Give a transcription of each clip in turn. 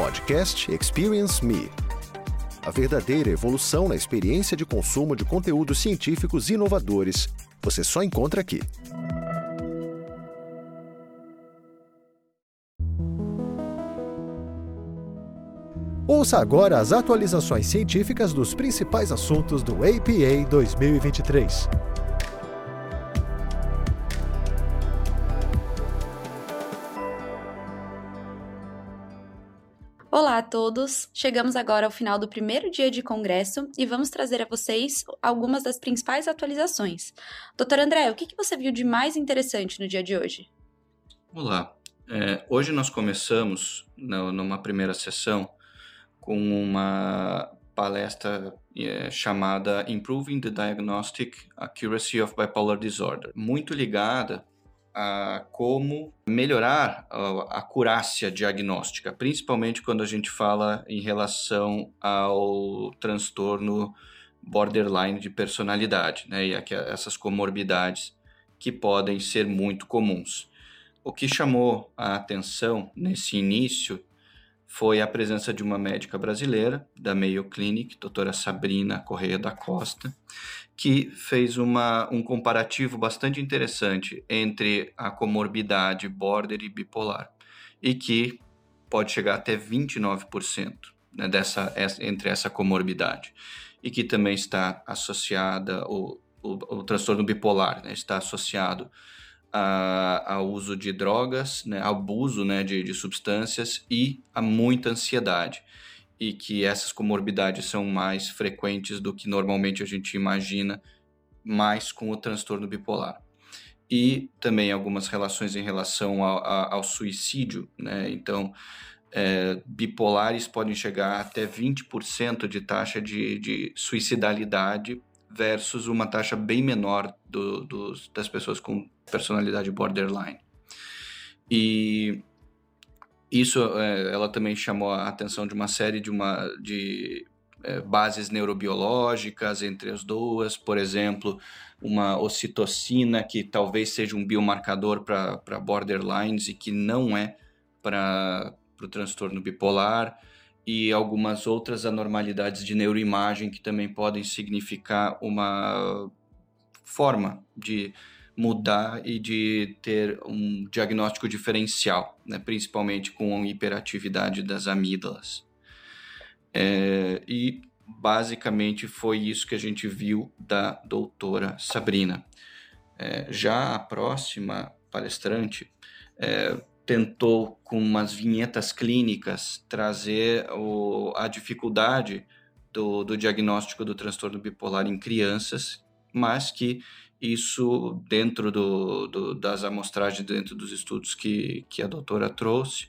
Podcast Experience Me. A verdadeira evolução na experiência de consumo de conteúdos científicos inovadores você só encontra aqui. Ouça agora as atualizações científicas dos principais assuntos do APA 2023. Todos! Chegamos agora ao final do primeiro dia de congresso e vamos trazer a vocês algumas das principais atualizações. Doutor André, o que, você viu de mais interessante no dia de hoje? Olá! É, hoje nós começamos numa primeira sessão com uma palestra é, chamada Improving the Diagnostic Accuracy of Bipolar Disorder, muito ligada a como melhorar a acurácia diagnóstica, principalmente quando a gente fala em relação ao transtorno borderline de personalidade, né, e essas comorbidades que podem ser muito comuns. O que chamou a atenção nesse início foi a presença de uma médica brasileira da Mayo Clinic, doutora Sabrina Correia da Costa, que fez uma, um comparativo bastante interessante entre a comorbidade border e bipolar, e que pode chegar até 29% né, dessa, entre essa comorbidade, e que também está associada, o, o, o transtorno bipolar né, está associado ao uso de drogas, né, abuso né, de, de substâncias e a muita ansiedade. E que essas comorbidades são mais frequentes do que normalmente a gente imagina, mais com o transtorno bipolar. E também algumas relações em relação ao, ao suicídio, né? Então, é, bipolares podem chegar até 20% de taxa de, de suicidalidade versus uma taxa bem menor do, das pessoas com personalidade borderline. E isso, é, ela também chamou a atenção de uma série de, uma, de é, bases neurobiológicas entre as duas, por exemplo, uma ocitocina que talvez seja um biomarcador para borderlines e que não é para o transtorno bipolar e algumas outras anormalidades de neuroimagem que também podem significar uma forma de mudar e de ter um diagnóstico diferencial, né? principalmente com hiperatividade das amígdalas. É, e basicamente foi isso que a gente viu da doutora Sabrina. É, já a próxima palestrante é, tentou, com umas vinhetas clínicas, trazer o, a dificuldade do, do diagnóstico do transtorno bipolar em crianças, mas que isso, dentro do, do, das amostragens, dentro dos estudos que, que a doutora trouxe,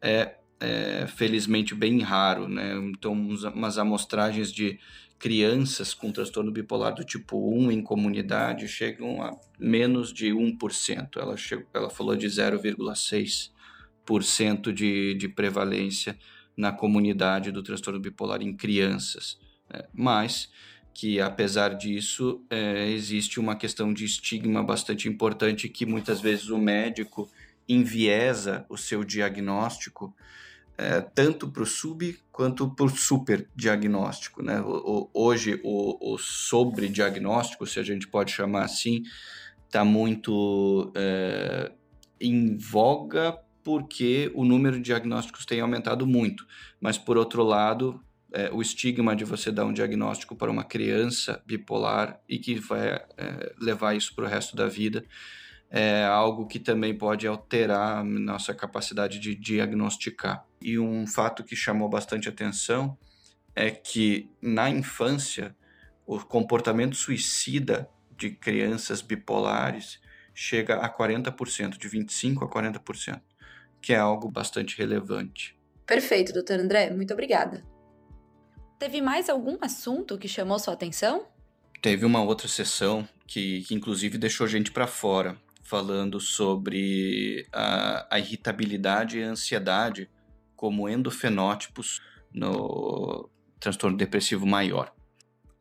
é, é felizmente bem raro, né? Então, umas amostragens de crianças com transtorno bipolar do tipo 1 em comunidade chegam a menos de 1%. Ela, chegou, ela falou de 0,6% de, de prevalência na comunidade do transtorno bipolar em crianças. Né? Mas que, apesar disso, é, existe uma questão de estigma bastante importante que muitas vezes o médico enviesa o seu diagnóstico é, tanto para o sub quanto para o super diagnóstico. Né? O, o, hoje, o, o sobre diagnóstico, se a gente pode chamar assim, está muito é, em voga porque o número de diagnósticos tem aumentado muito. Mas, por outro lado, é, o estigma de você dar um diagnóstico para uma criança bipolar e que vai é, levar isso para o resto da vida é algo que também pode alterar nossa capacidade de diagnosticar. E um fato que chamou bastante atenção é que na infância o comportamento suicida de crianças bipolares chega a 40%, de 25% a 40%, que é algo bastante relevante. Perfeito, doutor André, muito obrigada. Teve mais algum assunto que chamou sua atenção? Teve uma outra sessão que, que inclusive deixou gente para fora, falando sobre a, a irritabilidade e a ansiedade como endofenótipos no transtorno depressivo maior.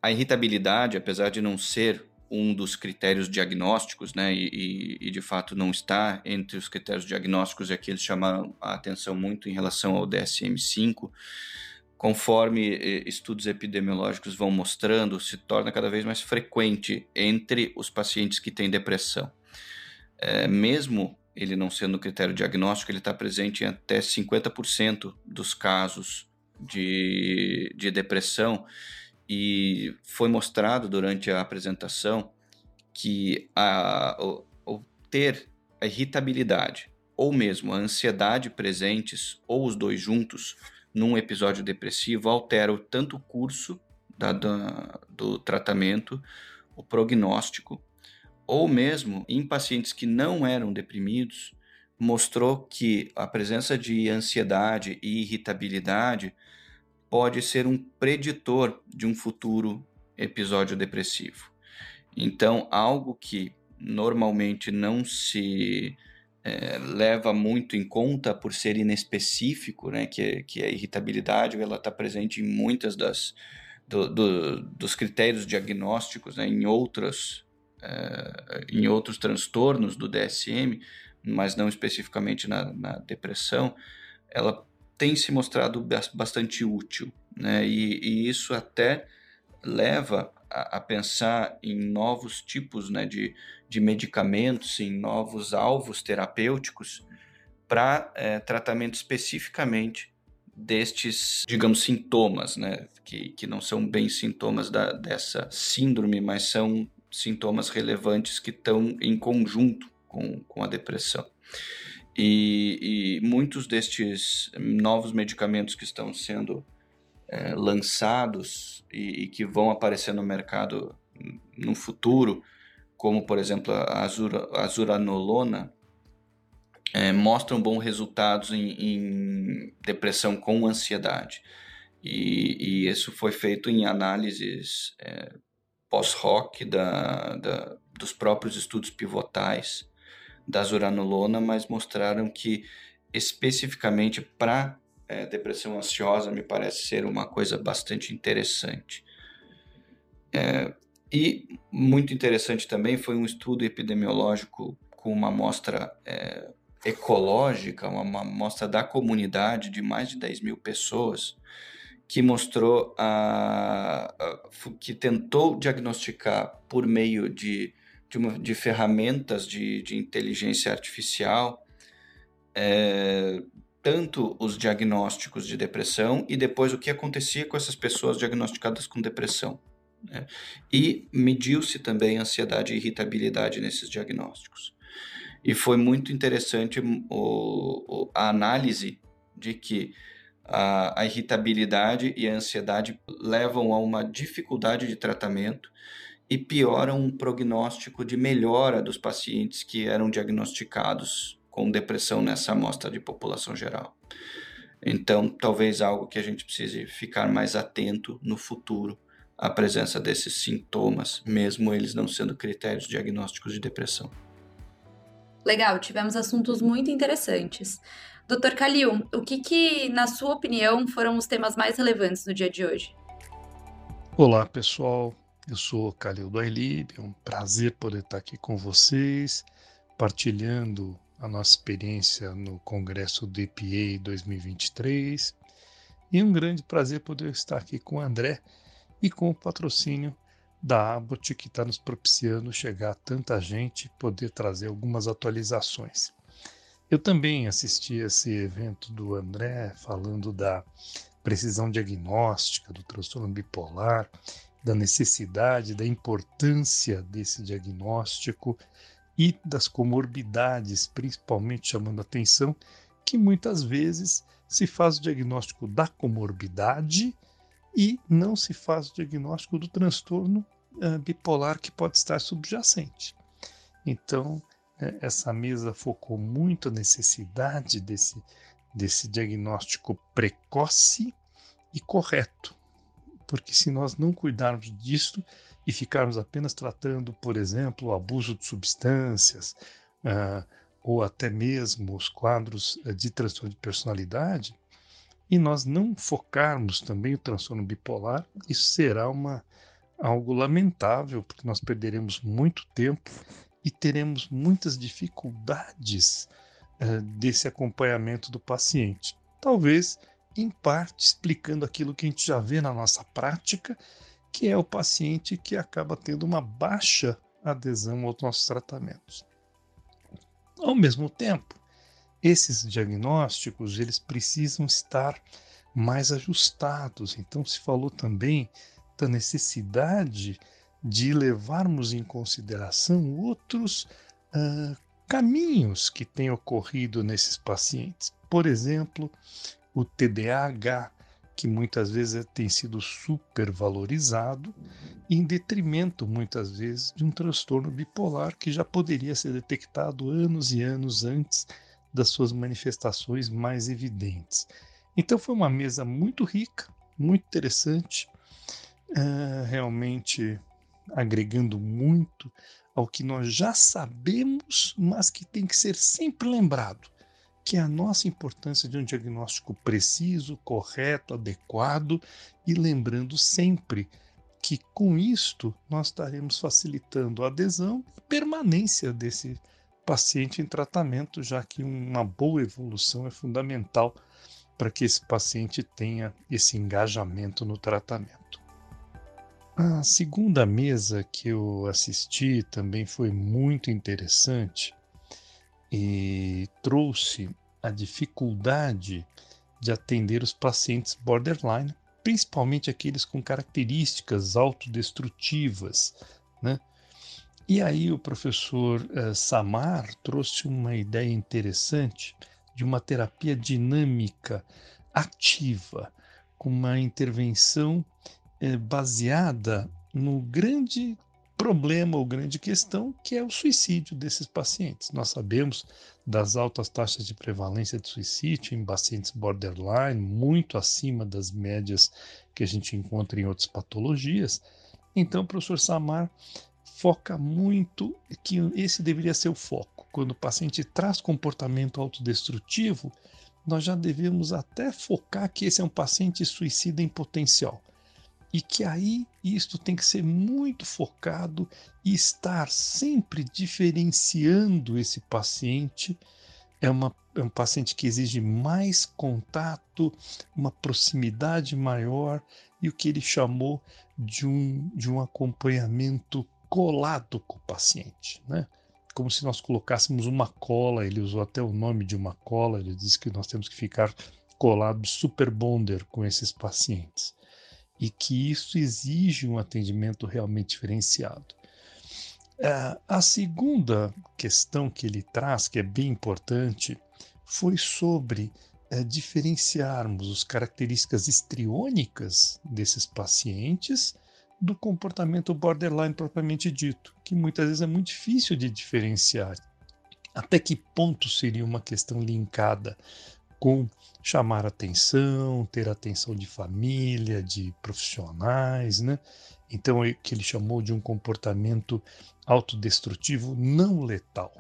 A irritabilidade, apesar de não ser um dos critérios diagnósticos, né, e, e, de fato não está entre os critérios diagnósticos, é que eles chamaram a atenção muito em relação ao DSM-5, conforme estudos epidemiológicos vão mostrando, se torna cada vez mais frequente entre os pacientes que têm depressão. É, mesmo ele não sendo critério diagnóstico, ele está presente em até 50% dos casos de, de depressão e foi mostrado durante a apresentação que a, o, o ter a irritabilidade ou mesmo a ansiedade presentes, ou os dois juntos, num episódio depressivo, altera tanto o curso da, da, do tratamento, o prognóstico, ou mesmo em pacientes que não eram deprimidos, mostrou que a presença de ansiedade e irritabilidade pode ser um preditor de um futuro episódio depressivo. Então, algo que normalmente não se é, leva muito em conta por ser inespecífico, né, que, que a irritabilidade ela está presente em muitas das do, do, dos critérios diagnósticos, né, em outras é, em outros transtornos do DSM, mas não especificamente na, na depressão, ela tem se mostrado bastante útil, né? E, e isso até leva a, a, pensar em novos tipos né, de, de medicamentos, em novos alvos terapêuticos para é, tratamento especificamente destes, digamos, sintomas, né? Que, que não são bem sintomas da, dessa síndrome, mas são sintomas relevantes que estão em conjunto com, com a depressão. E, e muitos destes novos medicamentos que estão sendo é, lançados e, e, que vão aparecer no mercado no futuro, como por exemplo a azura, azuranolona, é, mostram bons resultados em, em, depressão com ansiedade. E, e, isso foi feito em análises é, pós-hoc da, da, dos próprios estudos pivotais da zuranolona, mas mostraram que especificamente para é, depressão ansiosa me parece ser uma coisa bastante interessante. É, e muito interessante também foi um estudo epidemiológico com uma amostra é, ecológica, uma amostra da comunidade de mais de 10 mil pessoas, que mostrou a, a, que tentou diagnosticar por meio de de, uma, de ferramentas de, de inteligência artificial, é, tanto os diagnósticos de depressão e depois o que acontecia com essas pessoas diagnosticadas com depressão. Né? E mediu-se também ansiedade e irritabilidade nesses diagnósticos. E foi muito interessante o, o, a análise de que a, a irritabilidade e a ansiedade levam a uma dificuldade de tratamento e pioram o prognóstico de melhora dos pacientes que eram diagnosticados com depressão nessa amostra de população geral. Então, talvez algo que a gente precise ficar mais atento no futuro à presença desses sintomas, mesmo eles não sendo critérios diagnósticos de depressão. Legal, tivemos assuntos muito interessantes. Dr. Calil, o que, que, na sua opinião, foram os temas mais relevantes no dia de hoje? Olá, pessoal. Eu sou Calil do Ailib, é um prazer poder estar aqui com vocês, partilhando a nossa experiência no Congresso DPA 2023. E um grande prazer poder estar aqui com o André e com o patrocínio da Abbott, que está nos propiciando chegar a tanta gente poder trazer algumas atualizações. Eu também assisti esse evento do André falando da precisão diagnóstica do transtorno bipolar da necessidade, da importância desse diagnóstico e das comorbidades, principalmente chamando atenção que muitas vezes se faz o diagnóstico da comorbidade e não se faz o diagnóstico do transtorno uh, bipolar que pode estar subjacente. Então, né, essa mesa focou muito a necessidade desse, desse diagnóstico precoce e correto porque se nós não cuidarmos disso e ficarmos apenas tratando, por exemplo, o abuso de substâncias, uh, ou até mesmo os quadros uh, de transtorno de personalidade, e nós não focarmos também o transtorno bipolar, isso será uma, algo lamentável, porque nós perderemos muito tempo e teremos muitas dificuldades uh, desse acompanhamento do paciente. Talvez, em parte, explicando aquilo que a gente já vê na nossa prática, que é o paciente que acaba tendo uma baixa adesão aos nossos tratamentos. Ao mesmo tempo, esses diagnósticos eles precisam estar mais ajustados. Então se falou também da necessidade de levarmos em consideração outros uh, caminhos que têm ocorrido nesses pacientes. Por exemplo, o TDAH, que muitas vezes tem sido supervalorizado, em detrimento, muitas vezes, de um transtorno bipolar que já poderia ser detectado anos e anos antes das suas manifestações mais evidentes. Então, foi uma mesa muito rica, muito interessante, uh, realmente agregando muito ao que nós já sabemos, mas que tem que ser sempre lembrado, que é a nossa importância de um diagnóstico preciso, correto, adequado e lembrando sempre que com isto nós estaremos facilitando a adesão e permanência desse paciente em tratamento, já que uma boa evolução é fundamental para que esse paciente tenha esse engajamento no tratamento. A segunda mesa que eu assisti também foi muito interessante e trouxe a dificuldade de atender os pacientes borderline, principalmente aqueles com características autodestrutivas. Né? E aí o professor uh, Samar trouxe uma ideia interessante de uma terapia dinâmica, ativa, com uma intervenção é, baseada no grande problema ou grande questão que é o suicídio desses pacientes. Nós sabemos das altas taxas de prevalência de suicídio em pacientes borderline, muito acima das médias que a gente encontra em outras patologias. Então, o professor Samar foca muito que esse deveria ser o foco. Quando o paciente traz comportamento autodestrutivo, nós já devemos até focar que esse é um paciente suicida em potencial e que aí isto tem que ser muito focado e estar sempre diferenciando esse paciente. É, uma, é um paciente que exige mais contato, uma proximidade maior e o que ele chamou de um, de um acompanhamento colado com o paciente, né? Como se nós colocássemos uma cola, ele usou até o nome de uma cola, ele disse que nós temos que ficar colados super bonder com esses pacientes e que isso exige um atendimento realmente diferenciado. Uh, a segunda questão que ele traz, que é bem importante, foi sobre uh, diferenciarmos as características histriônicas desses pacientes do comportamento borderline propriamente dito, que muitas vezes é muito difícil de diferenciar. Até que ponto seria uma questão linkada com chamar atenção, ter atenção de família, de profissionais, né? Então, é que ele chamou de um comportamento autodestrutivo não letal.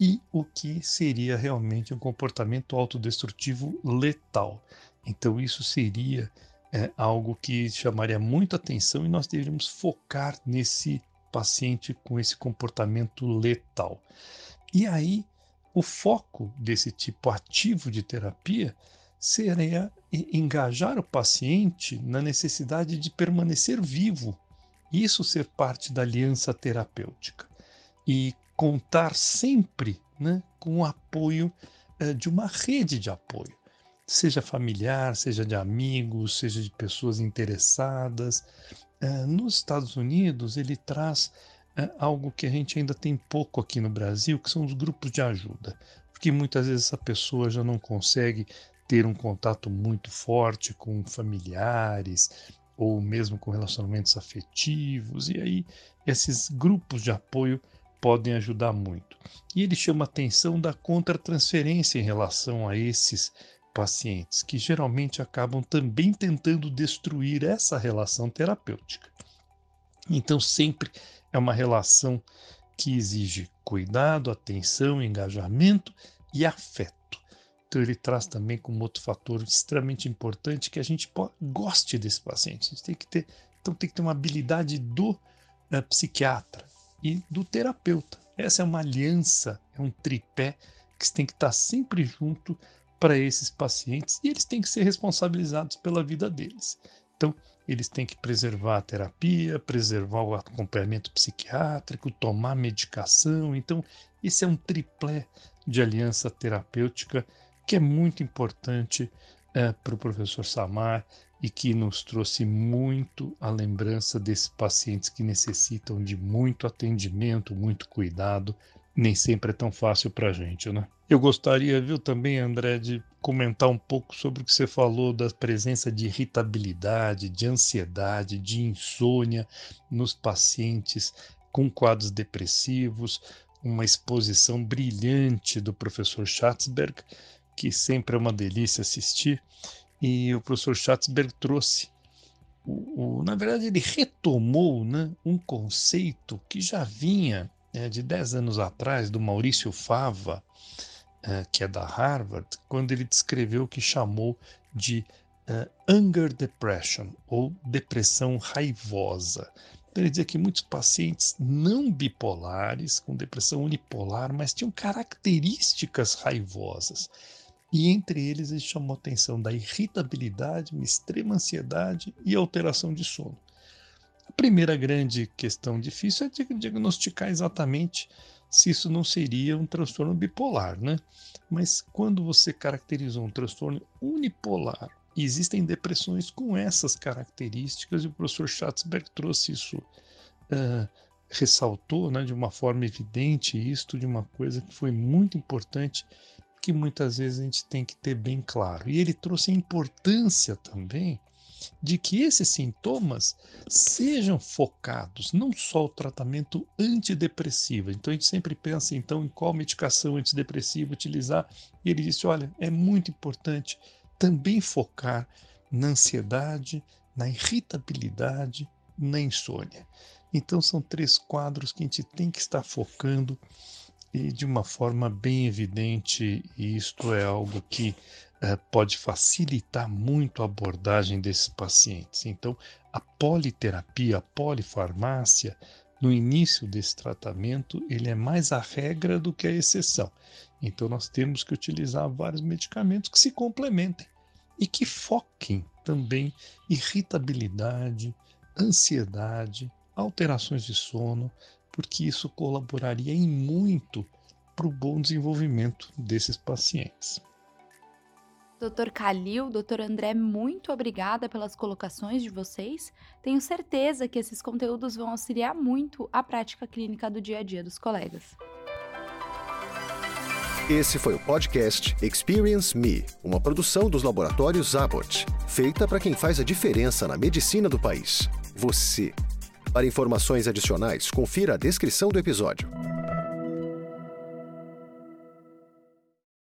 E o que seria realmente um comportamento autodestrutivo letal. Então, isso seria é, algo que chamaria muita atenção e nós deveríamos focar nesse paciente com esse comportamento letal. E aí, o foco desse tipo ativo de terapia seria engajar o paciente na necessidade de permanecer vivo, isso ser parte da aliança terapêutica. E contar sempre né, com o apoio eh, de uma rede de apoio, seja familiar, seja de amigos, seja de pessoas interessadas. Eh, nos Estados Unidos, ele traz é algo que a gente ainda tem pouco aqui no Brasil, que são os grupos de ajuda. Porque muitas vezes essa pessoa já não consegue ter um contato muito forte com familiares ou mesmo com relacionamentos afetivos, e aí esses grupos de apoio podem ajudar muito. E ele chama atenção da contratransferência em relação a esses pacientes, que geralmente acabam também tentando destruir essa relação terapêutica. Então, sempre é uma relação que exige cuidado, atenção, engajamento e afeto. Então ele traz também como outro fator extremamente importante que a gente goste desse paciente. A gente tem que ter Então tem que ter uma habilidade do uh, psiquiatra e do terapeuta. Essa é uma aliança, é um tripé que tem que estar sempre junto para esses pacientes e eles têm que ser responsabilizados pela vida deles. Então, eles têm que preservar a terapia, preservar o acompanhamento psiquiátrico, tomar medicação. Então, esse é um triplé de aliança terapêutica que é muito importante é, para o professor Samar e que nos trouxe muito a lembrança desses pacientes que necessitam de muito atendimento, muito cuidado. Nem sempre é tão fácil para a gente, né? Eu gostaria, viu, também, André, de comentar um pouco sobre o que você falou da presença de irritabilidade, de ansiedade, de insônia nos pacientes com quadros depressivos, uma exposição brilhante do professor Schatzberg, que sempre é uma delícia assistir, e o professor Schatzberg trouxe, o, o, na verdade, ele retomou né, um conceito que já vinha é, de 10 anos atrás, do Maurício Fava, é, que é da Harvard, quando ele descreveu o que chamou de uh, anger depression, ou depressão raivosa. Então, ele dizia que muitos pacientes não bipolares, com depressão unipolar, mas tinham características raivosas. E entre eles ele chamou a atenção da irritabilidade, uma extrema ansiedade e alteração de sono. A primeira grande questão difícil é diagnosticar exatamente se isso não seria um transtorno bipolar, né? Mas quando você caracterizou um transtorno unipolar, existem depressões com essas características, e o professor Schatzberg trouxe isso, uh, ressaltou né, de uma forma evidente isto, de uma coisa que foi muito importante, que muitas vezes a gente tem que ter bem claro. E ele trouxe a importância também de que esses sintomas sejam focados, não só o tratamento antidepressivo. Então a gente sempre pensa então em qual medicação antidepressiva utilizar, e ele disse: olha, é muito importante também focar na ansiedade, na irritabilidade, na insônia. Então são três quadros que a gente tem que estar focando e de uma forma bem evidente, e isto é algo que pode facilitar muito a abordagem desses pacientes. Então, a politerapia, a polifarmácia, no início desse tratamento, ele é mais a regra do que a exceção. Então, nós temos que utilizar vários medicamentos que se complementem e que foquem também irritabilidade, ansiedade, alterações de sono, porque isso colaboraria em muito para o bom desenvolvimento desses pacientes. Doutor Calil, doutor André, muito obrigada pelas colocações de vocês. Tenho certeza que esses conteúdos vão auxiliar muito a prática clínica do dia a dia dos colegas. Esse foi o podcast Experience Me, uma produção dos laboratórios Abbott, feita para quem faz a diferença na medicina do país. Você. Para informações adicionais, confira a descrição do episódio.